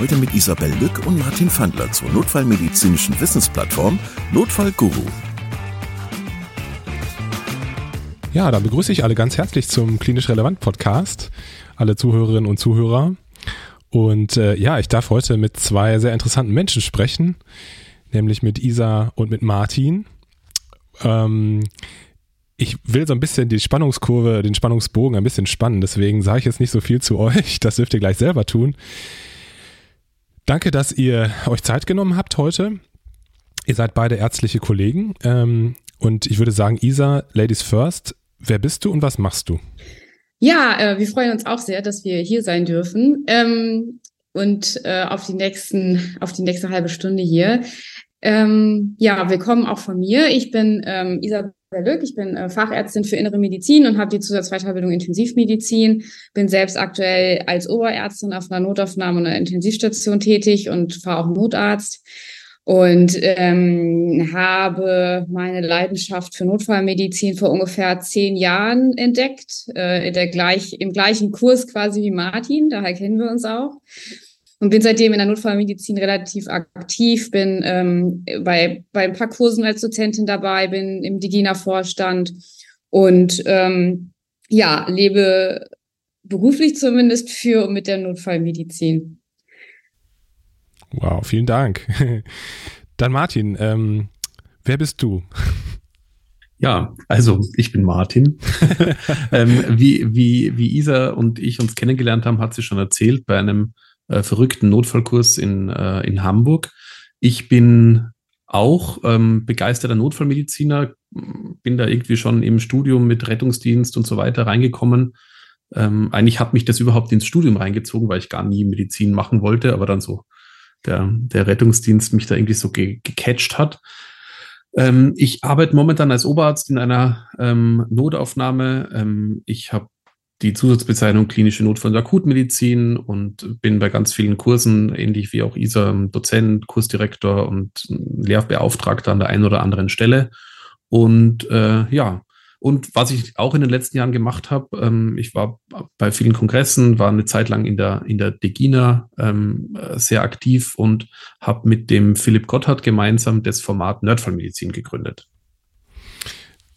Heute mit Isabel Lück und Martin Fandler zur notfallmedizinischen Wissensplattform Notfallguru. Ja, dann begrüße ich alle ganz herzlich zum Klinisch Relevant Podcast, alle Zuhörerinnen und Zuhörer. Und äh, ja, ich darf heute mit zwei sehr interessanten Menschen sprechen, nämlich mit Isa und mit Martin. Ähm, ich will so ein bisschen die Spannungskurve, den Spannungsbogen ein bisschen spannen, deswegen sage ich jetzt nicht so viel zu euch, das dürft ihr gleich selber tun. Danke, dass ihr euch Zeit genommen habt heute. Ihr seid beide ärztliche Kollegen. Ähm, und ich würde sagen, Isa, Ladies First, wer bist du und was machst du? Ja, äh, wir freuen uns auch sehr, dass wir hier sein dürfen. Ähm, und äh, auf die nächsten, auf die nächste halbe Stunde hier. Ähm, ja, willkommen auch von mir. Ich bin ähm, Isabel Lück, ich bin äh, Fachärztin für Innere Medizin und habe die Zusatzweiterbildung Intensivmedizin. Bin selbst aktuell als Oberärztin auf einer Notaufnahme und einer Intensivstation tätig und war auch Notarzt und ähm, habe meine Leidenschaft für Notfallmedizin vor ungefähr zehn Jahren entdeckt, äh, in der gleich, im gleichen Kurs quasi wie Martin, daher kennen wir uns auch und bin seitdem in der Notfallmedizin relativ aktiv, bin ähm, bei, bei ein paar Kursen als Dozentin dabei, bin im Digina-Vorstand und ähm, ja, lebe beruflich zumindest für und mit der Notfallmedizin. Wow, vielen Dank. Dann Martin, ähm, wer bist du? Ja, also ich bin Martin. ähm, wie, wie, wie Isa und ich uns kennengelernt haben, hat sie schon erzählt bei einem äh, verrückten Notfallkurs in, äh, in Hamburg. Ich bin auch ähm, begeisterter Notfallmediziner, bin da irgendwie schon im Studium mit Rettungsdienst und so weiter reingekommen. Ähm, eigentlich hat mich das überhaupt ins Studium reingezogen, weil ich gar nie Medizin machen wollte, aber dann so der, der Rettungsdienst mich da irgendwie so ge gecatcht hat. Ähm, ich arbeite momentan als Oberarzt in einer ähm, Notaufnahme. Ähm, ich habe die Zusatzbezeichnung klinische Notfall- und Akutmedizin und bin bei ganz vielen Kursen, ähnlich wie auch Isa, Dozent, Kursdirektor und Lehrbeauftragter an der einen oder anderen Stelle. Und äh, ja, und was ich auch in den letzten Jahren gemacht habe, ähm, ich war bei vielen Kongressen, war eine Zeit lang in der, in der Degina ähm, sehr aktiv und habe mit dem Philipp Gotthard gemeinsam das Format Nerdfallmedizin gegründet.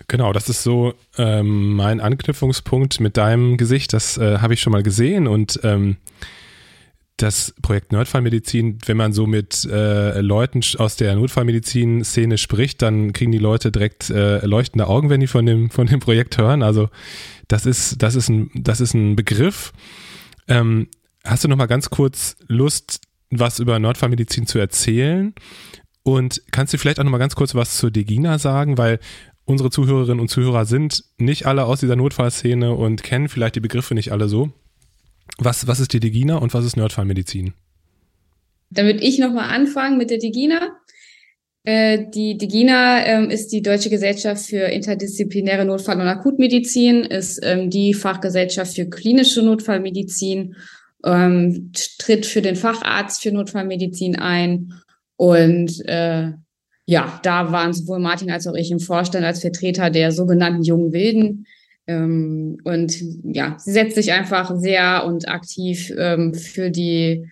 Genau, das ist so ähm, mein Anknüpfungspunkt mit deinem Gesicht. Das äh, habe ich schon mal gesehen und ähm, das Projekt Notfallmedizin, wenn man so mit äh, Leuten aus der Notfallmedizin-Szene spricht, dann kriegen die Leute direkt äh, leuchtende Augen, wenn die von dem, von dem Projekt hören. Also das ist, das ist, ein, das ist ein Begriff. Ähm, hast du noch mal ganz kurz Lust, was über Notfallmedizin zu erzählen? Und kannst du vielleicht auch noch mal ganz kurz was zur Degina sagen, weil unsere Zuhörerinnen und Zuhörer sind nicht alle aus dieser Notfallszene und kennen vielleicht die Begriffe nicht alle so. Was, was ist die Degina und was ist Notfallmedizin? Da würde ich nochmal anfangen mit der Degina. Äh, die Degina ähm, ist die Deutsche Gesellschaft für interdisziplinäre Notfall- und Akutmedizin, ist ähm, die Fachgesellschaft für klinische Notfallmedizin, ähm, tritt für den Facharzt für Notfallmedizin ein und äh, ja, da waren sowohl Martin als auch ich im Vorstand als Vertreter der sogenannten jungen Wilden. Ähm, und ja, sie setzt sich einfach sehr und aktiv ähm, für die,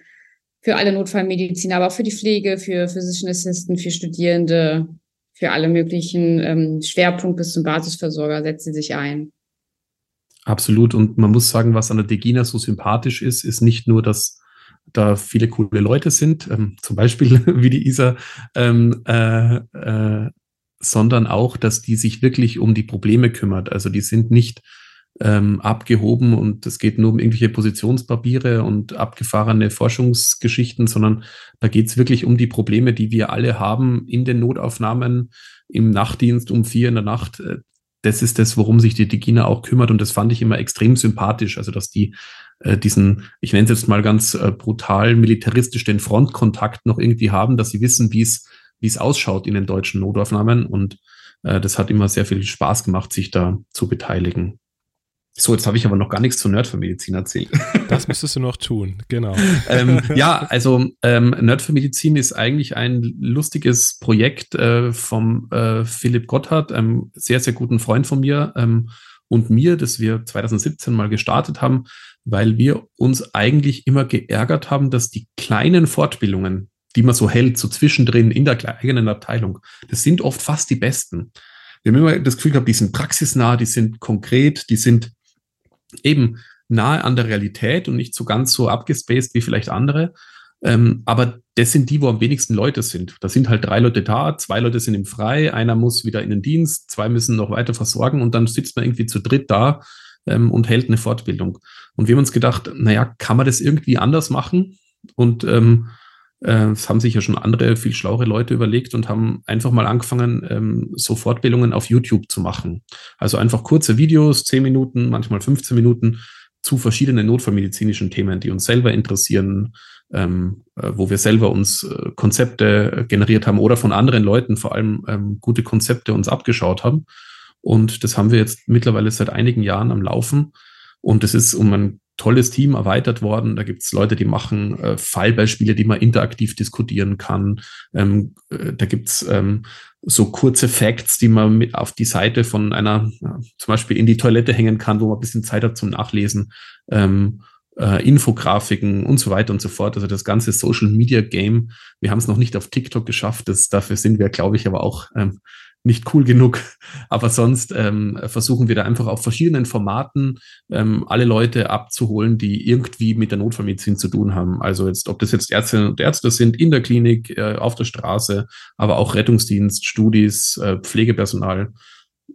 für alle Notfallmediziner, aber auch für die Pflege, für Physician Assistant, für Studierende, für alle möglichen ähm, Schwerpunkte bis zum Basisversorger setzt sie sich ein. Absolut. Und man muss sagen, was an der Degina so sympathisch ist, ist nicht nur, dass da viele coole Leute sind, ähm, zum Beispiel wie die Isa, ähm, äh, äh, sondern auch, dass die sich wirklich um die Probleme kümmert. Also die sind nicht ähm, abgehoben und es geht nur um irgendwelche Positionspapiere und abgefahrene Forschungsgeschichten, sondern da geht es wirklich um die Probleme, die wir alle haben in den Notaufnahmen, im Nachtdienst um vier in der Nacht. Äh, das ist das, worum sich die Digina auch kümmert und das fand ich immer extrem sympathisch. Also dass die äh, diesen, ich nenne es jetzt mal ganz äh, brutal militaristisch, den Frontkontakt noch irgendwie haben, dass sie wissen, wie es wie es ausschaut in den deutschen Notaufnahmen. Und äh, das hat immer sehr viel Spaß gemacht, sich da zu beteiligen. So, jetzt habe ich aber noch gar nichts zur Nerd für Medizin erzählt. Das müsstest du noch tun, genau. ähm, ja, also ähm, Nerd für Medizin ist eigentlich ein lustiges Projekt äh, vom äh, Philipp Gotthard, einem sehr, sehr guten Freund von mir ähm, und mir, das wir 2017 mal gestartet haben, weil wir uns eigentlich immer geärgert haben, dass die kleinen Fortbildungen, die man so hält, so zwischendrin in der eigenen Abteilung, das sind oft fast die besten. Wir haben immer das Gefühl gehabt, die sind praxisnah, die sind konkret, die sind eben nahe an der Realität und nicht so ganz so abgespaced wie vielleicht andere. Ähm, aber das sind die, wo am wenigsten Leute sind. Da sind halt drei Leute da, zwei Leute sind im Frei, einer muss wieder in den Dienst, zwei müssen noch weiter versorgen und dann sitzt man irgendwie zu dritt da ähm, und hält eine Fortbildung. Und wir haben uns gedacht, naja, kann man das irgendwie anders machen? Und ähm, äh, haben sich ja schon andere, viel schlauere Leute überlegt und haben einfach mal angefangen, ähm, so Fortbildungen auf YouTube zu machen. Also einfach kurze Videos, 10 Minuten, manchmal 15 Minuten zu verschiedenen notfallmedizinischen Themen, die uns selber interessieren, ähm, äh, wo wir selber uns äh, Konzepte generiert haben oder von anderen Leuten vor allem ähm, gute Konzepte uns abgeschaut haben. Und das haben wir jetzt mittlerweile seit einigen Jahren am Laufen. Und das ist um ein tolles Team erweitert worden. Da gibt es Leute, die machen äh, Fallbeispiele, die man interaktiv diskutieren kann. Ähm, äh, da gibt es ähm, so kurze Facts, die man mit auf die Seite von einer, ja, zum Beispiel in die Toilette hängen kann, wo man ein bisschen Zeit hat zum Nachlesen. Ähm, äh, Infografiken und so weiter und so fort. Also das ganze Social Media Game. Wir haben es noch nicht auf TikTok geschafft. Das, dafür sind wir, glaube ich, aber auch ähm, nicht cool genug. Aber sonst ähm, versuchen wir da einfach auf verschiedenen Formaten ähm, alle Leute abzuholen, die irgendwie mit der Notfallmedizin zu tun haben. Also jetzt, ob das jetzt Ärztinnen und Ärzte sind in der Klinik, äh, auf der Straße, aber auch Rettungsdienst, Studis, äh, Pflegepersonal,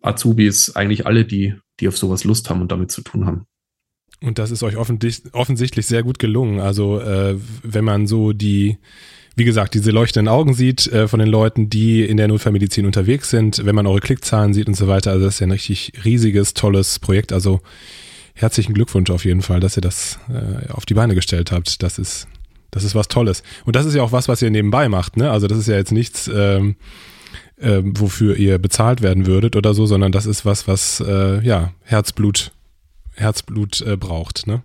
Azubis, eigentlich alle, die, die auf sowas Lust haben und damit zu tun haben. Und das ist euch offensichtlich sehr gut gelungen. Also äh, wenn man so die wie gesagt, diese leuchtenden Augen sieht äh, von den Leuten, die in der Notfallmedizin unterwegs sind, wenn man eure Klickzahlen sieht und so weiter. Also das ist ja ein richtig riesiges, tolles Projekt. Also herzlichen Glückwunsch auf jeden Fall, dass ihr das äh, auf die Beine gestellt habt. Das ist, das ist was Tolles. Und das ist ja auch was, was ihr nebenbei macht. Ne? Also das ist ja jetzt nichts, ähm, äh, wofür ihr bezahlt werden würdet oder so, sondern das ist was, was äh, ja Herzblut, Herzblut äh, braucht. Ne?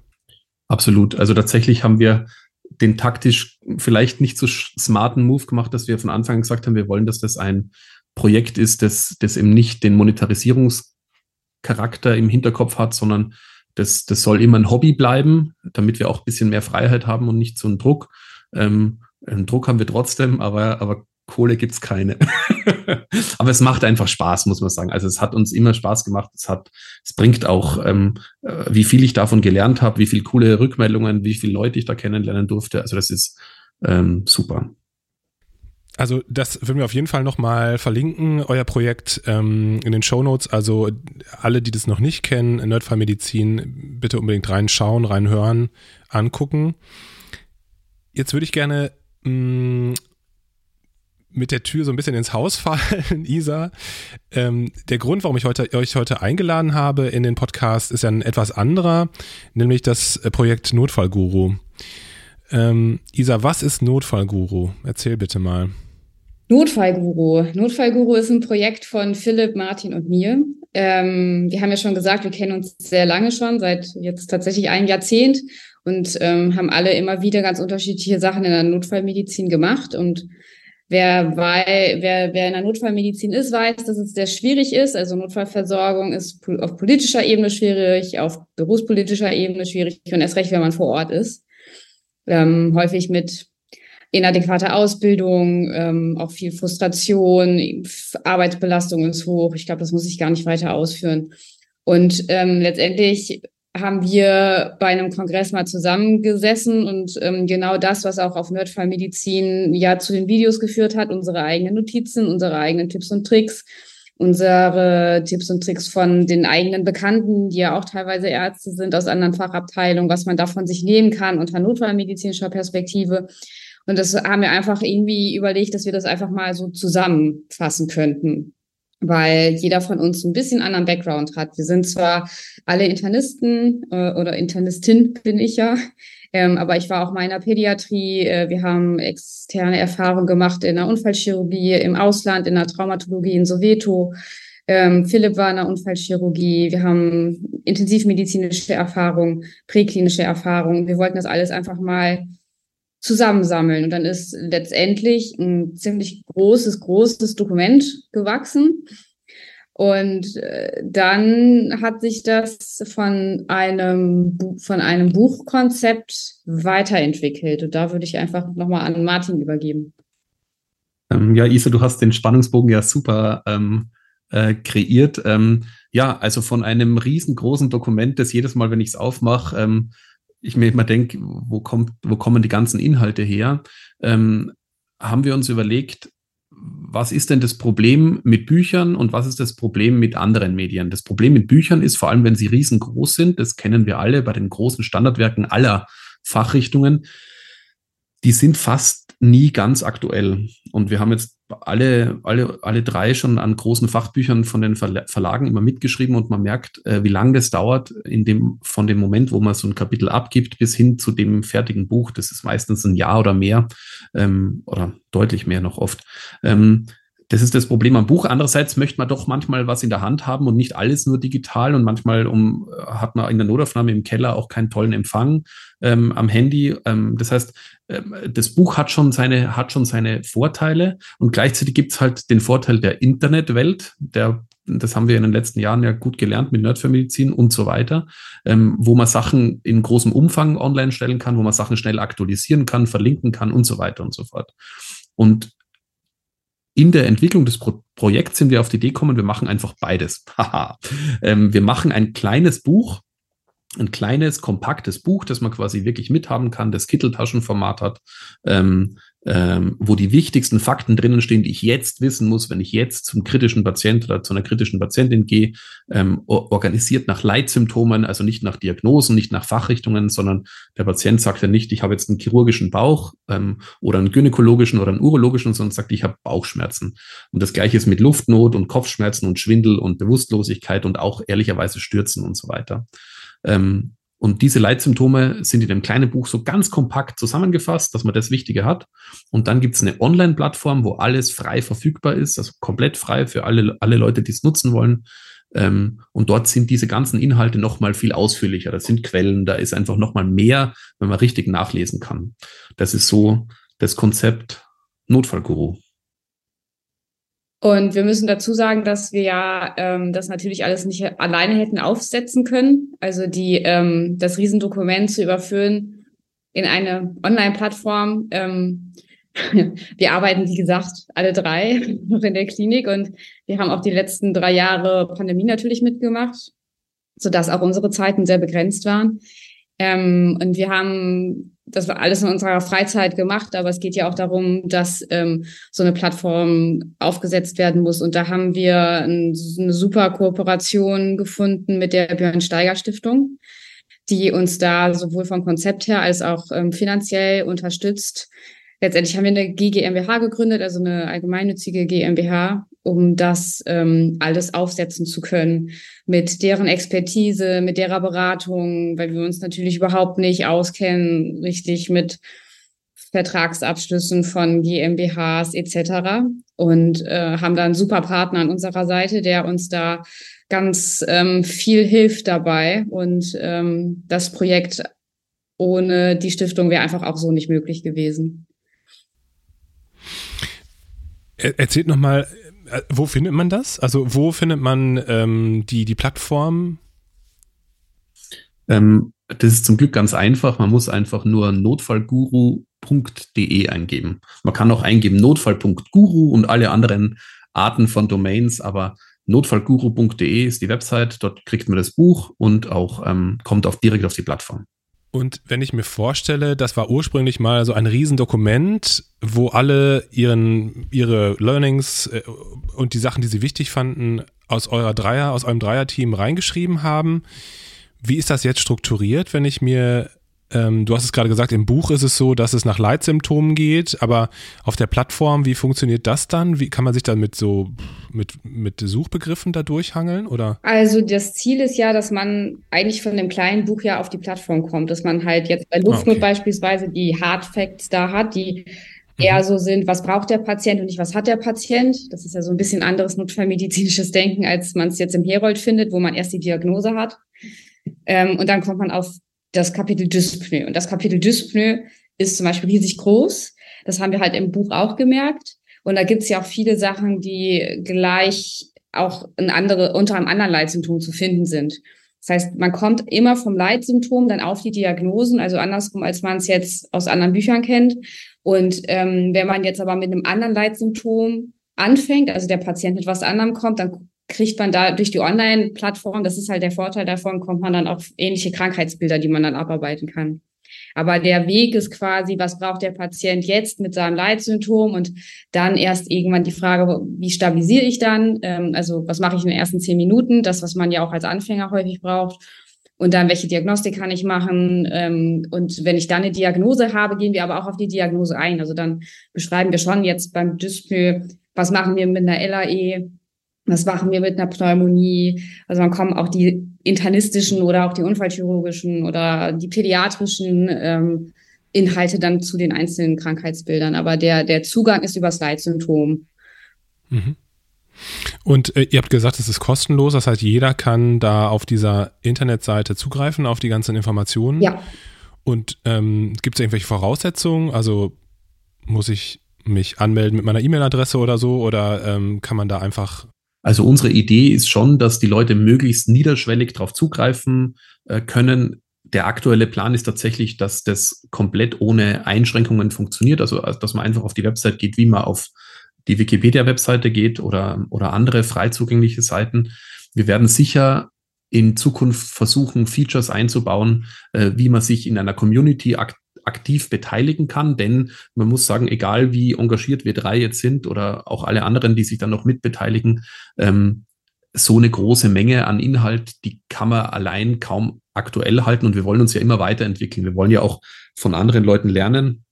Absolut. Also tatsächlich haben wir den taktisch vielleicht nicht so smarten Move gemacht, dass wir von Anfang an gesagt haben, wir wollen, dass das ein Projekt ist, das, das eben nicht den Monetarisierungscharakter im Hinterkopf hat, sondern das, das soll immer ein Hobby bleiben, damit wir auch ein bisschen mehr Freiheit haben und nicht so einen Druck. Ähm, einen Druck haben wir trotzdem, aber, aber Kohle gibt's keine. Aber es macht einfach Spaß, muss man sagen. Also es hat uns immer Spaß gemacht. Es hat, es bringt auch, ähm, äh, wie viel ich davon gelernt habe, wie viele coole Rückmeldungen, wie viele Leute ich da kennenlernen durfte. Also das ist ähm, super. Also das würden wir auf jeden Fall nochmal verlinken, euer Projekt ähm, in den Show Notes. Also alle, die das noch nicht kennen, Nerdfall Medizin, bitte unbedingt reinschauen, reinhören, angucken. Jetzt würde ich gerne mh, mm, mit der Tür so ein bisschen ins Haus fallen, Isa. Ähm, der Grund, warum ich heute, euch heute eingeladen habe in den Podcast, ist ja ein etwas anderer, nämlich das Projekt Notfallguru. Ähm, Isa, was ist Notfallguru? Erzähl bitte mal. Notfallguru. Notfallguru ist ein Projekt von Philipp, Martin und mir. Ähm, wir haben ja schon gesagt, wir kennen uns sehr lange schon, seit jetzt tatsächlich ein Jahrzehnt und ähm, haben alle immer wieder ganz unterschiedliche Sachen in der Notfallmedizin gemacht und Wer, weil, wer, wer in der Notfallmedizin ist, weiß, dass es sehr schwierig ist. Also Notfallversorgung ist auf politischer Ebene schwierig, auf berufspolitischer Ebene schwierig und erst recht, wenn man vor Ort ist. Ähm, häufig mit inadäquater Ausbildung, ähm, auch viel Frustration, Arbeitsbelastung ist hoch. Ich glaube, das muss ich gar nicht weiter ausführen. Und ähm, letztendlich haben wir bei einem Kongress mal zusammengesessen und ähm, genau das, was auch auf Nerdfallmedizin ja zu den Videos geführt hat, unsere eigenen Notizen, unsere eigenen Tipps und Tricks, unsere Tipps und Tricks von den eigenen Bekannten, die ja auch teilweise Ärzte sind aus anderen Fachabteilungen, was man davon sich nehmen kann unter notfallmedizinischer Perspektive. Und das haben wir einfach irgendwie überlegt, dass wir das einfach mal so zusammenfassen könnten weil jeder von uns ein bisschen anderen Background hat. Wir sind zwar alle Internisten äh, oder Internistin bin ich ja, Ähm, aber ich war auch mal in der Pädiatrie. Äh, wir haben externe Erfahrungen gemacht in der Unfallchirurgie im Ausland, in der Traumatologie in Soweto. Ähm, Philipp war in der Unfallchirurgie. Wir haben intensivmedizinische Erfahrung, präklinische Erfahrung. Wir wollten das alles einfach mal zusammensammeln. Und dann ist letztendlich ein ziemlich großes, großes Dokument gewachsen. Und äh, dann hat sich das von einem, von einem Buchkonzept weiterentwickelt. Und da würde ich einfach nochmal an Martin übergeben. Ähm, ja, Isa, du hast den Spannungsbogen ja super ähm, äh, kreiert. Ähm, ja, also von einem riesengroßen Dokument, das jedes Mal, wenn ich es aufmache, ähm, ich mir immer denke, wo, kommt, wo kommen die ganzen Inhalte her, ähm, haben wir uns überlegt, was ist denn das Problem mit Büchern und was ist das Problem mit anderen Medien? Das Problem mit Büchern ist vor allem, wenn sie riesengroß sind, das kennen wir alle bei den großen Standardwerken aller Fachrichtungen, die sind fast nie ganz aktuell. Und wir haben jetzt alle, alle, alle drei schon an großen Fachbüchern von den Verlagen immer mitgeschrieben und man merkt, äh, wie lange das dauert, in dem, von dem Moment, wo man so ein Kapitel abgibt, bis hin zu dem fertigen Buch. Das ist meistens ein Jahr oder mehr ähm, oder deutlich mehr noch oft. Ähm, das ist das Problem am Buch. Andererseits möchte man doch manchmal was in der Hand haben und nicht alles nur digital und manchmal um, hat man in der Notaufnahme im Keller auch keinen tollen Empfang ähm, am Handy. Ähm, das heißt, ähm, das Buch hat schon seine, hat schon seine Vorteile und gleichzeitig gibt es halt den Vorteil der Internetwelt, der das haben wir in den letzten Jahren ja gut gelernt mit Nerdfamilizin und so weiter, ähm, wo man Sachen in großem Umfang online stellen kann, wo man Sachen schnell aktualisieren kann, verlinken kann und so weiter und so fort. Und in der Entwicklung des Pro Projekts sind wir auf die Idee gekommen, wir machen einfach beides. ähm, wir machen ein kleines Buch, ein kleines, kompaktes Buch, das man quasi wirklich mithaben kann, das Kitteltaschenformat hat, ähm, ähm, wo die wichtigsten Fakten drinnen stehen, die ich jetzt wissen muss, wenn ich jetzt zum kritischen Patient oder zu einer kritischen Patientin gehe, ähm, organisiert nach Leitsymptomen, also nicht nach Diagnosen, nicht nach Fachrichtungen, sondern der Patient sagt ja nicht, ich habe jetzt einen chirurgischen Bauch ähm, oder einen gynäkologischen oder einen urologischen, sondern sagt, ich habe Bauchschmerzen. Und das gleiche ist mit Luftnot und Kopfschmerzen und Schwindel und Bewusstlosigkeit und auch ehrlicherweise Stürzen und so weiter. Ähm, und diese Leitsymptome sind in dem kleinen Buch so ganz kompakt zusammengefasst, dass man das Wichtige hat. Und dann gibt es eine Online-Plattform, wo alles frei verfügbar ist, also komplett frei für alle, alle Leute, die es nutzen wollen. Ähm, und dort sind diese ganzen Inhalte nochmal viel ausführlicher. Das sind Quellen, da ist einfach nochmal mehr, wenn man richtig nachlesen kann. Das ist so das Konzept Notfallguru. Und wir müssen dazu sagen, dass wir ja ähm, das natürlich alles nicht alleine hätten aufsetzen können. Also die ähm, das Riesendokument zu überführen in eine Online-Plattform. Ähm, wir arbeiten, wie gesagt, alle drei noch in der Klinik und wir haben auch die letzten drei Jahre Pandemie natürlich mitgemacht, sodass auch unsere Zeiten sehr begrenzt waren. Ähm, und wir haben das war alles in unserer Freizeit gemacht, aber es geht ja auch darum, dass ähm, so eine Plattform aufgesetzt werden muss. Und da haben wir ein, eine super Kooperation gefunden mit der Björn Steiger Stiftung, die uns da sowohl vom Konzept her als auch ähm, finanziell unterstützt. Letztendlich haben wir eine GGMBH gegründet, also eine allgemeinnützige GmbH, um das ähm, alles aufsetzen zu können mit deren Expertise, mit derer Beratung, weil wir uns natürlich überhaupt nicht auskennen, richtig mit Vertragsabschlüssen von GmbHs etc. Und äh, haben da einen super Partner an unserer Seite, der uns da ganz ähm, viel hilft dabei. Und ähm, das Projekt ohne die Stiftung wäre einfach auch so nicht möglich gewesen. Erzählt nochmal, wo findet man das? Also wo findet man ähm, die, die Plattform? Ähm, das ist zum Glück ganz einfach. Man muss einfach nur notfallguru.de eingeben. Man kann auch eingeben notfall.guru und alle anderen Arten von Domains, aber notfallguru.de ist die Website. Dort kriegt man das Buch und auch ähm, kommt auf, direkt auf die Plattform. Und wenn ich mir vorstelle, das war ursprünglich mal so ein Riesendokument, wo alle ihren, ihre Learnings äh, und die Sachen, die sie wichtig fanden, aus eurer Dreier, aus eurem Dreierteam reingeschrieben haben. Wie ist das jetzt strukturiert, wenn ich mir ähm, du hast es gerade gesagt, im Buch ist es so, dass es nach Leitsymptomen geht, aber auf der Plattform, wie funktioniert das dann? Wie kann man sich dann mit so mit, mit Suchbegriffen da durchhangeln? Oder? Also das Ziel ist ja, dass man eigentlich von dem kleinen Buch ja auf die Plattform kommt, dass man halt jetzt bei Luftnot ah, okay. beispielsweise die Hard Facts da hat, die mhm. eher so sind, was braucht der Patient und nicht, was hat der Patient. Das ist ja so ein bisschen anderes notfallmedizinisches Denken, als man es jetzt im Herold findet, wo man erst die Diagnose hat. Ähm, und dann kommt man auf das Kapitel Dyspnoe. Und das Kapitel Dyspnoe ist zum Beispiel riesig groß. Das haben wir halt im Buch auch gemerkt. Und da gibt es ja auch viele Sachen, die gleich auch in andere, unter einem anderen Leitsymptom zu finden sind. Das heißt, man kommt immer vom Leitsymptom dann auf die Diagnosen, also andersrum, als man es jetzt aus anderen Büchern kennt. Und ähm, wenn man jetzt aber mit einem anderen Leitsymptom anfängt, also der Patient mit was anderem kommt, dann kriegt man da durch die Online-Plattform, das ist halt der Vorteil davon, kommt man dann auf ähnliche Krankheitsbilder, die man dann abarbeiten kann. Aber der Weg ist quasi, was braucht der Patient jetzt mit seinem Leitsymptom und dann erst irgendwann die Frage, wie stabilisiere ich dann? Ähm, also was mache ich in den ersten zehn Minuten? Das, was man ja auch als Anfänger häufig braucht. Und dann, welche Diagnostik kann ich machen? Ähm, und wenn ich dann eine Diagnose habe, gehen wir aber auch auf die Diagnose ein. Also dann beschreiben wir schon jetzt beim Dyspnoe, was machen wir mit einer LAE? Was machen wir mit einer Pneumonie? Also dann kommen auch die internistischen oder auch die unfallchirurgischen oder die pädiatrischen ähm, Inhalte dann zu den einzelnen Krankheitsbildern. Aber der, der Zugang ist übers Leitsymptom. Mhm. Und äh, ihr habt gesagt, es ist kostenlos, das heißt, jeder kann da auf dieser Internetseite zugreifen, auf die ganzen Informationen. Ja. Und ähm, gibt es irgendwelche Voraussetzungen? Also muss ich mich anmelden mit meiner E-Mail-Adresse oder so? Oder ähm, kann man da einfach also unsere Idee ist schon, dass die Leute möglichst niederschwellig darauf zugreifen äh, können. Der aktuelle Plan ist tatsächlich, dass das komplett ohne Einschränkungen funktioniert. Also, dass man einfach auf die Website geht, wie man auf die Wikipedia-Webseite geht oder, oder andere frei zugängliche Seiten. Wir werden sicher in Zukunft versuchen, Features einzubauen, äh, wie man sich in einer Community ak aktiv beteiligen kann, denn man muss sagen, egal wie engagiert wir drei jetzt sind oder auch alle anderen, die sich dann noch mitbeteiligen, ähm, so eine große Menge an Inhalt, die kann man allein kaum aktuell halten und wir wollen uns ja immer weiterentwickeln. Wir wollen ja auch von anderen Leuten lernen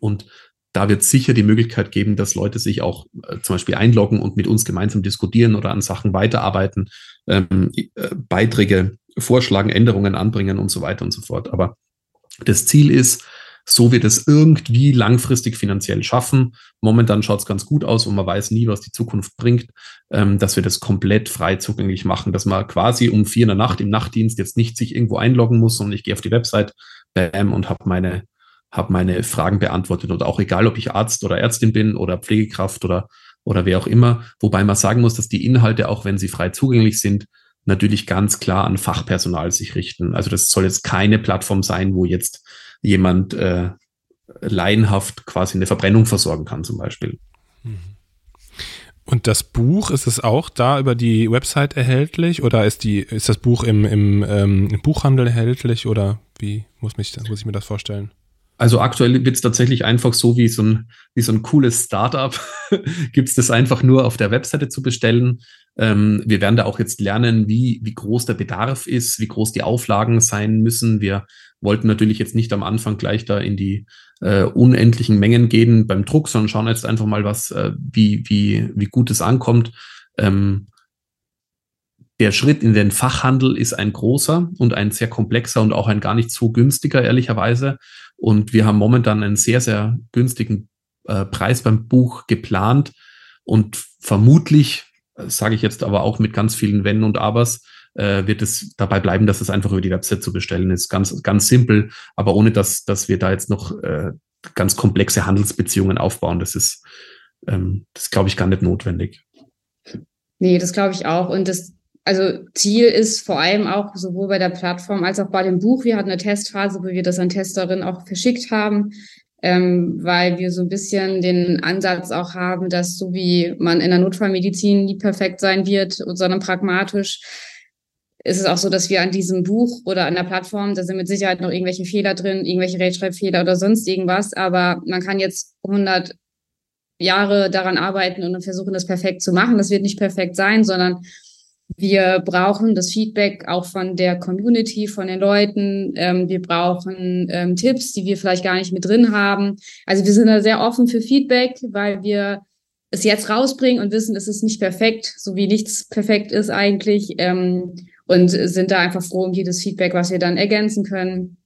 und da wird sicher die Möglichkeit geben, dass Leute sich auch äh, zum Beispiel einloggen und mit uns gemeinsam diskutieren oder an Sachen weiterarbeiten, ähm, äh, Beiträge vorschlagen, Änderungen anbringen und so weiter und so fort. Aber das Ziel ist, so wird es irgendwie langfristig finanziell schaffen. Momentan schaut es ganz gut aus und man weiß nie, was die Zukunft bringt, ähm, dass wir das komplett frei zugänglich machen, dass man quasi um vier in der Nacht im Nachtdienst jetzt nicht sich irgendwo einloggen muss, sondern ich gehe auf die Website, bam, und habe meine, hab meine Fragen beantwortet. Oder auch egal, ob ich Arzt oder Ärztin bin oder Pflegekraft oder, oder wer auch immer. Wobei man sagen muss, dass die Inhalte, auch wenn sie frei zugänglich sind, natürlich ganz klar an Fachpersonal sich richten. Also das soll jetzt keine Plattform sein, wo jetzt jemand äh, laienhaft quasi eine Verbrennung versorgen kann zum Beispiel. Mhm. Und das Buch, ist es auch da über die Website erhältlich oder ist, die, ist das Buch im, im, ähm, im Buchhandel erhältlich oder wie muss, mich, muss ich mir das vorstellen? Also aktuell wird es tatsächlich einfach so wie so ein, wie so ein cooles Startup. Gibt es das einfach nur auf der Webseite zu bestellen. Ähm, wir werden da auch jetzt lernen, wie, wie groß der Bedarf ist, wie groß die Auflagen sein müssen. Wir wollten natürlich jetzt nicht am Anfang gleich da in die äh, unendlichen Mengen gehen beim Druck, sondern schauen jetzt einfach mal, was, äh, wie, wie, wie gut es ankommt. Ähm, der Schritt in den Fachhandel ist ein großer und ein sehr komplexer und auch ein gar nicht so günstiger, ehrlicherweise. Und wir haben momentan einen sehr, sehr günstigen äh, Preis beim Buch geplant. Und vermutlich, äh, sage ich jetzt aber auch mit ganz vielen Wenn und Abers, äh, wird es dabei bleiben, dass es einfach über die Website zu bestellen ist. Ganz, ganz simpel, aber ohne dass, dass wir da jetzt noch äh, ganz komplexe Handelsbeziehungen aufbauen. Das ist, ähm, das glaube ich, gar nicht notwendig. Nee, das glaube ich auch. Und das also Ziel ist vor allem auch sowohl bei der Plattform als auch bei dem Buch. Wir hatten eine Testphase, wo wir das an Testerinnen auch verschickt haben, ähm, weil wir so ein bisschen den Ansatz auch haben, dass so wie man in der Notfallmedizin nie perfekt sein wird, sondern pragmatisch, ist es auch so, dass wir an diesem Buch oder an der Plattform, da sind mit Sicherheit noch irgendwelche Fehler drin, irgendwelche Rechtschreibfehler oder sonst irgendwas, aber man kann jetzt 100 Jahre daran arbeiten und versuchen, das perfekt zu machen. Das wird nicht perfekt sein, sondern Wir brauchen das Feedback auch von der Community, von den Leuten. Ähm, wir brauchen ähm, Tipps, die wir vielleicht gar nicht mit drin haben. Also wir sind da sehr offen für Feedback, weil wir es jetzt rausbringen und wissen, es ist nicht perfekt, so wie nichts perfekt ist eigentlich. Ähm, und sind da einfach froh um jedes Feedback, was wir dann ergänzen können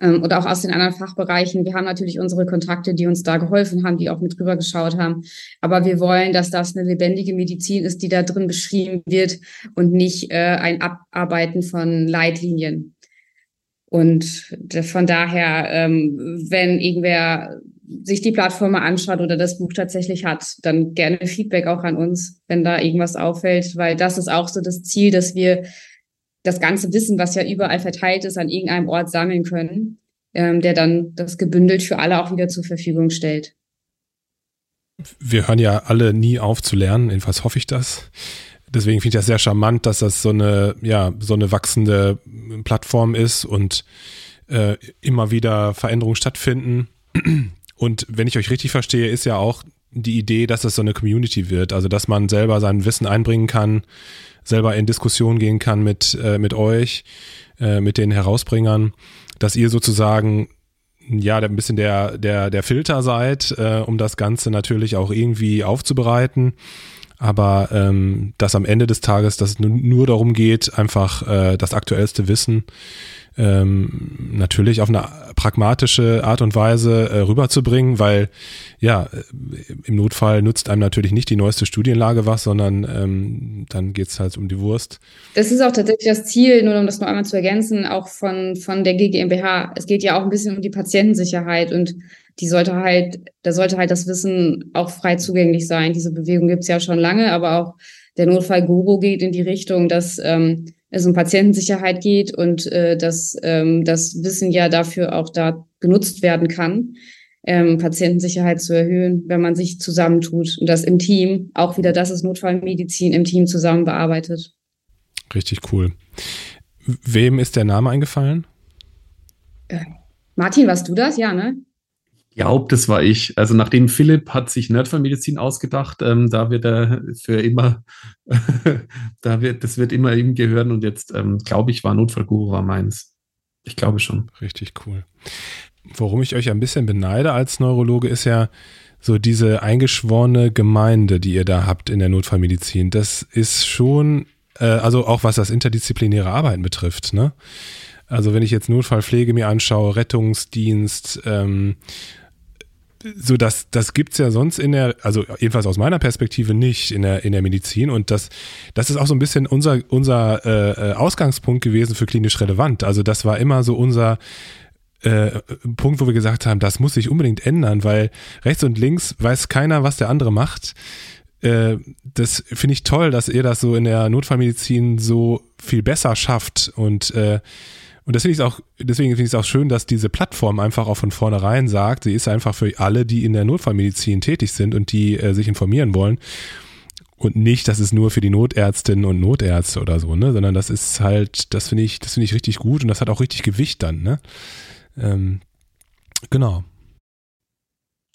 ähm, oder auch aus den anderen Fachbereichen. Wir haben natürlich unsere Kontakte, die uns da geholfen haben, die auch mit drüber geschaut haben. Aber wir wollen, dass das eine lebendige Medizin ist, die da drin beschrieben wird und nicht äh, ein Abarbeiten von Leitlinien. Und von daher, ähm, wenn irgendwer sich die Plattform anschaut oder das Buch tatsächlich hat, dann gerne Feedback auch an uns, wenn da irgendwas auffällt, weil das ist auch so das Ziel, dass wir das ganze Wissen, was ja überall verteilt ist, an irgendeinem Ort sammeln können, ähm, der dann das gebündelt für alle auch wieder zur Verfügung stellt. Wir hören ja alle nie auf zu lernen, jedenfalls hoffe ich das. Deswegen finde ich das sehr charmant, dass das so eine, ja, so eine wachsende Plattform ist und äh, immer wieder Veränderungen stattfinden. Und wenn ich euch richtig verstehe, ist ja auch die Idee, dass es so eine Community wird, also dass man selber sein Wissen einbringen kann, selber in Diskussion gehen kann mit, äh, mit euch, äh, mit den Herausbringern, dass ihr sozusagen ja ein bisschen der, der, der Filter seid, äh, um das Ganze natürlich auch irgendwie aufzubereiten. Aber ähm, dass am Ende des Tages, dass es nur darum geht, einfach äh, das aktuellste Wissen ähm, natürlich auf eine pragmatische Art und Weise äh, rüberzubringen, weil ja, im Notfall nutzt einem natürlich nicht die neueste Studienlage was, sondern ähm, dann geht's halt um die Wurst. Das ist auch tatsächlich das Ziel, nur um das noch einmal zu ergänzen, auch von, von der GGMBH. Es geht ja auch ein bisschen um die Patientensicherheit und die sollte halt, da sollte halt das Wissen auch frei zugänglich sein. Diese Bewegung gibt's ja schon lange, aber auch der Notfall-Guru geht in die Richtung, dass ähm, es um Patientensicherheit geht und äh, dass ähm, das Wissen ja dafür auch da genutzt werden kann, ähm, Patientensicherheit zu erhöhen, wenn man sich zusammentut und das im Team, auch wieder das ist Notfallmedizin, im Team zusammen bearbeitet. Richtig cool. Wem ist der Name eingefallen? Äh, Martin, warst du das? Ja, ne? Glaube, das war ich. Also nachdem Philipp hat sich Nerdfallmedizin ausgedacht, ähm, da wird er für immer, da wird, das wird immer ihm gehören und jetzt ähm, glaube ich, war Notfallguru war meins. Ich glaube schon. Richtig cool. Worum ich euch ein bisschen beneide als Neurologe ist ja so diese eingeschworene Gemeinde, die ihr da habt in der Notfallmedizin. Das ist schon, äh, also auch was das interdisziplinäre Arbeiten betrifft, ne? Also wenn ich jetzt Notfallpflege mir anschaue, Rettungsdienst, ähm, so das, das gibt's ja sonst in der, also jedenfalls aus meiner Perspektive nicht in der, in der Medizin und das, das ist auch so ein bisschen unser, unser äh, äh Ausgangspunkt gewesen für klinisch relevant. Also das war immer so unser äh, Punkt, wo wir gesagt haben, das muss sich unbedingt ändern, weil rechts und links weiß keiner, was der andere macht. Äh, das finde ich toll, dass ihr das so in der Notfallmedizin so viel besser schafft und äh, und finde ich auch, deswegen finde ich es auch schön, dass diese Plattform einfach auch von vornherein sagt, sie ist einfach für alle, die in der Notfallmedizin tätig sind und die äh, sich informieren wollen. Und nicht, das ist nur für die Notärztinnen und Notärzte oder so, ne? Sondern das ist halt, das finde ich, das finde ich richtig gut und das hat auch richtig Gewicht dann, ne? Ähm, genau.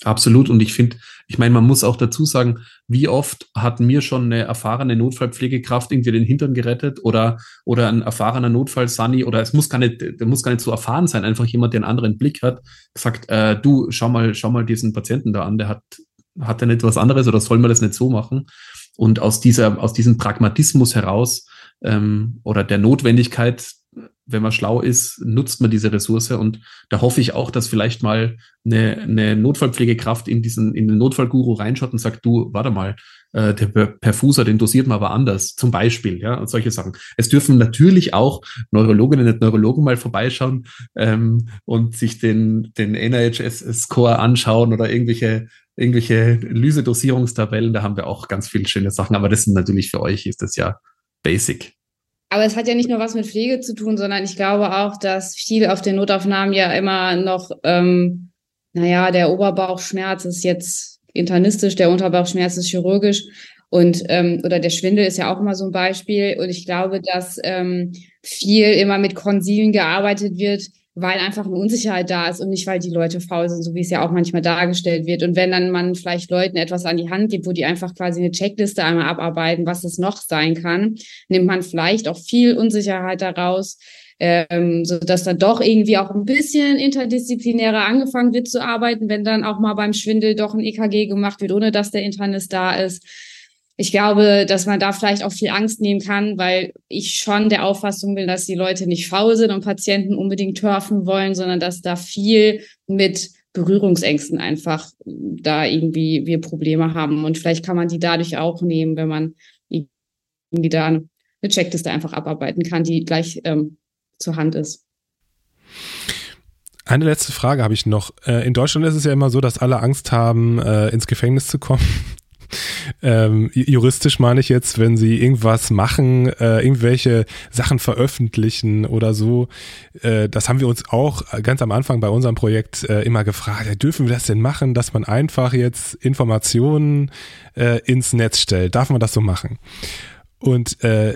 Absolut. Und ich finde, ich meine, man muss auch dazu sagen, wie oft hat mir schon eine erfahrene Notfallpflegekraft irgendwie den Hintern gerettet oder, oder ein erfahrener Notfall-Sunny oder es muss gar nicht, der muss gar nicht so erfahren sein, einfach jemand, der einen anderen Blick hat, gesagt, äh, du, schau mal, schau mal diesen Patienten da an, der hat, hat er nicht was anderes oder soll man das nicht so machen? Und aus dieser, aus diesem Pragmatismus heraus ähm, oder der Notwendigkeit, wenn man schlau ist, nutzt man diese Ressource. Und da hoffe ich auch, dass vielleicht mal eine, eine Notfallpflegekraft in diesen, in den Notfallguru reinschaut und sagt, du, warte mal, äh, der Perfuser, den dosiert man aber anders, zum Beispiel, ja, und solche Sachen. Es dürfen natürlich auch Neurologinnen und Neurologen mal vorbeischauen ähm, und sich den, den NIHS-Score anschauen oder irgendwelche irgendwelche Lyse-Dosierungstabellen, da haben wir auch ganz viele schöne Sachen, aber das sind natürlich für euch ist das ja basic. Aber es hat ja nicht nur was mit Pflege zu tun, sondern ich glaube auch, dass viel auf den Notaufnahmen ja immer noch, ähm, naja, der Oberbauchschmerz ist jetzt internistisch, der Unterbauchschmerz ist chirurgisch und ähm, oder der Schwindel ist ja auch immer so ein Beispiel. Und ich glaube, dass ähm, viel immer mit Konsilen gearbeitet wird, weil einfach eine Unsicherheit da ist und nicht, weil die Leute faul sind, so wie es ja auch manchmal dargestellt wird. Und wenn dann man vielleicht Leuten etwas an die Hand gibt, wo die einfach quasi eine Checkliste einmal abarbeiten, was es noch sein kann, nimmt man vielleicht auch viel Unsicherheit daraus, ähm, so dass dann doch irgendwie auch ein bisschen interdisziplinärer angefangen wird zu arbeiten, wenn dann auch mal beim Schwindel doch ein EKG gemacht wird, ohne dass der Internist da ist ich glaube, dass man da vielleicht auch viel Angst nehmen kann, weil ich schon der Auffassung bin, dass die Leute nicht faul sind und Patienten unbedingt turfen wollen, sondern dass da viel mit Berührungsängsten einfach da irgendwie wir Probleme haben. Und vielleicht kann man die dadurch auch nehmen, wenn man irgendwie da eine Checkliste einfach abarbeiten kann, die gleich ähm, zur Hand ist. Eine letzte Frage habe ich noch. Äh, in Deutschland ist es ja immer so, dass alle Angst haben, äh, ins Gefängnis zu kommen ähm, juristisch meine ich jetzt, wenn sie irgendwas machen, äh, irgendwelche Sachen veröffentlichen oder so. Äh, das haben wir uns auch ganz am Anfang bei unserem Projekt äh, immer gefragt, ja, dürfen wir das denn machen, dass man einfach jetzt Informationen äh, ins Netz stellt? Darf man das so machen? Und äh,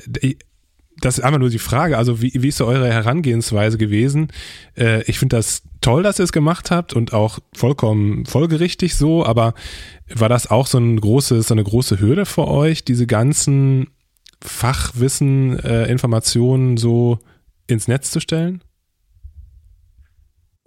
das ist einfach nur die Frage. Also, wie, wie ist so eure Herangehensweise gewesen? Äh, ich finde das toll, dass ihr es gemacht habt und auch vollkommen folgerichtig so, aber war das auch so, ein großes, so eine große Hürde für euch, diese ganzen Fachwissen, äh, Informationen so ins Netz zu stellen?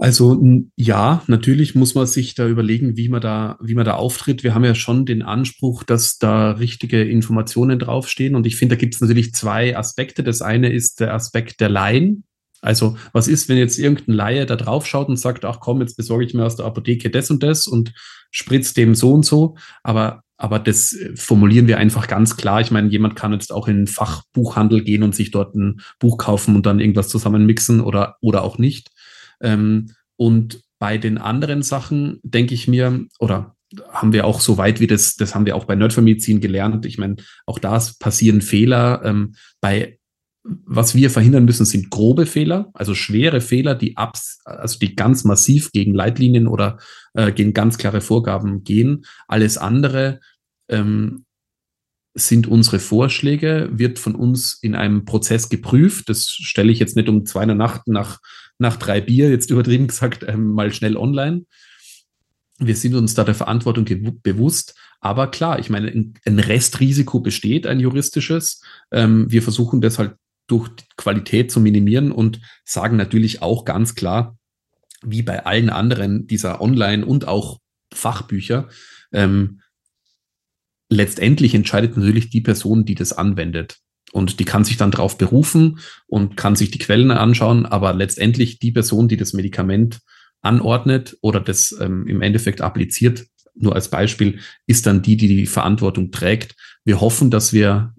Also ja, natürlich muss man sich da überlegen, wie man da, wie man da auftritt. Wir haben ja schon den Anspruch, dass da richtige Informationen draufstehen. Und ich finde, da gibt es natürlich zwei Aspekte. Das eine ist der Aspekt der Laien. Also was ist, wenn jetzt irgendein Laie da draufschaut und sagt, ach komm, jetzt besorge ich mir aus der Apotheke das und das und spritzt dem so und so. Aber aber das formulieren wir einfach ganz klar. Ich meine, jemand kann jetzt auch in den Fachbuchhandel gehen und sich dort ein Buch kaufen und dann irgendwas zusammenmixen oder, oder auch nicht. Ähm, und bei den anderen Sachen denke ich mir, oder haben wir auch so weit wie das, das haben wir auch bei Nerdfamilien gelernt. Ich meine, auch da passieren Fehler. Ähm, bei was wir verhindern müssen, sind grobe Fehler, also schwere Fehler, die abs, also die ganz massiv gegen Leitlinien oder äh, gegen ganz klare Vorgaben gehen. Alles andere ähm, sind unsere Vorschläge, wird von uns in einem Prozess geprüft. Das stelle ich jetzt nicht um zwei in der Nacht nach nach drei Bier, jetzt übertrieben gesagt, ähm, mal schnell online. Wir sind uns da der Verantwortung bewusst. Aber klar, ich meine, ein Restrisiko besteht, ein juristisches. Ähm, wir versuchen das halt durch Qualität zu minimieren und sagen natürlich auch ganz klar, wie bei allen anderen dieser Online- und auch Fachbücher, ähm, letztendlich entscheidet natürlich die Person, die das anwendet. Und die kann sich dann darauf berufen und kann sich die Quellen anschauen, aber letztendlich die Person, die das Medikament anordnet oder das ähm, im Endeffekt appliziert, nur als Beispiel, ist dann die, die die Verantwortung trägt. Wir hoffen, dass wir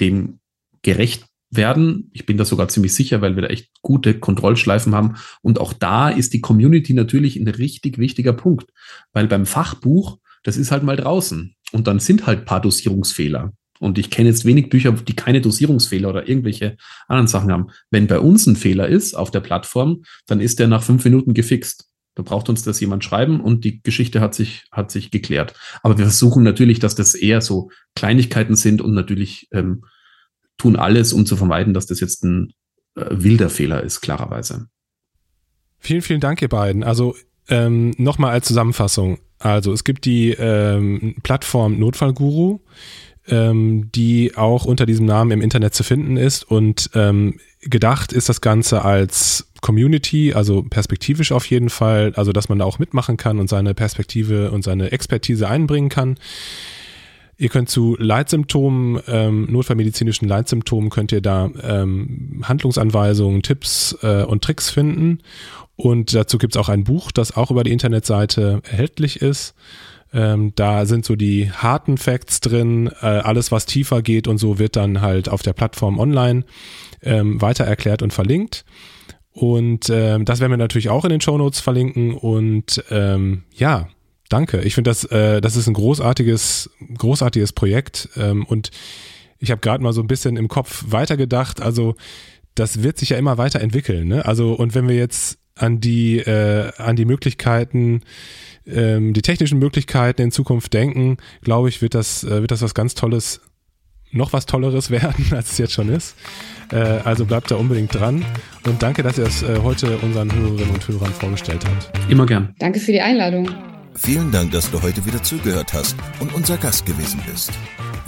dem gerecht werden. Ich bin da sogar ziemlich sicher, weil wir da echt gute Kontrollschleifen haben. Und auch da ist die Community natürlich ein richtig wichtiger Punkt, weil beim Fachbuch, das ist halt mal draußen und dann sind halt paar Dosierungsfehler. Und ich kenne jetzt wenig Bücher, die keine Dosierungsfehler oder irgendwelche anderen Sachen haben. Wenn bei uns ein Fehler ist auf der Plattform, dann ist der nach fünf Minuten gefixt. Da braucht uns das jemand schreiben und die Geschichte hat sich, hat sich geklärt. Aber wir versuchen natürlich, dass das eher so Kleinigkeiten sind und natürlich ähm, tun alles, um zu vermeiden, dass das jetzt ein äh, wilder Fehler ist, klarerweise. Vielen, vielen Dank, ihr beiden. Also ähm, nochmal als Zusammenfassung. Also es gibt die ähm, Plattform Notfallguru ähm, die auch unter diesem Namen im Internet zu finden ist. Und ähm, gedacht ist das Ganze als Community, also perspektivisch auf jeden Fall, also dass man da auch mitmachen kann und seine Perspektive und seine Expertise einbringen kann. Ihr könnt zu Leitsymptomen, ähm, notfallmedizinischen Leitsymptomen, könnt ihr da ähm, Handlungsanweisungen, Tipps äh, und Tricks finden. Und dazu gibt es auch ein Buch, das auch über die Internetseite erhältlich ist. Ähm, da sind so die harten Facts drin. Äh, alles, was tiefer geht und so, wird dann halt auf der Plattform online ähm, weiter erklärt und verlinkt. Und ähm, das werden wir natürlich auch in den Show Notes verlinken. Und ähm, ja, danke. Ich finde, das, äh, das ist ein großartiges, großartiges Projekt. Ähm, und ich habe gerade mal so ein bisschen im Kopf weitergedacht. Also das wird sich ja immer weiterentwickeln. Ne? Also und wenn wir jetzt an die äh, an die Möglichkeiten ähm, die technischen Möglichkeiten in Zukunft denken, glaube ich, wird das, äh, wird das was ganz Tolles noch was Tolleres werden, als es jetzt schon ist. Äh, also bleibt da unbedingt dran und danke, dass ihr es äh, heute unseren Hörerinnen und Hörern vorgestellt habt. Immer gern. Danke für die Einladung. Vielen Dank, dass du heute wieder zugehört hast und unser Gast gewesen bist.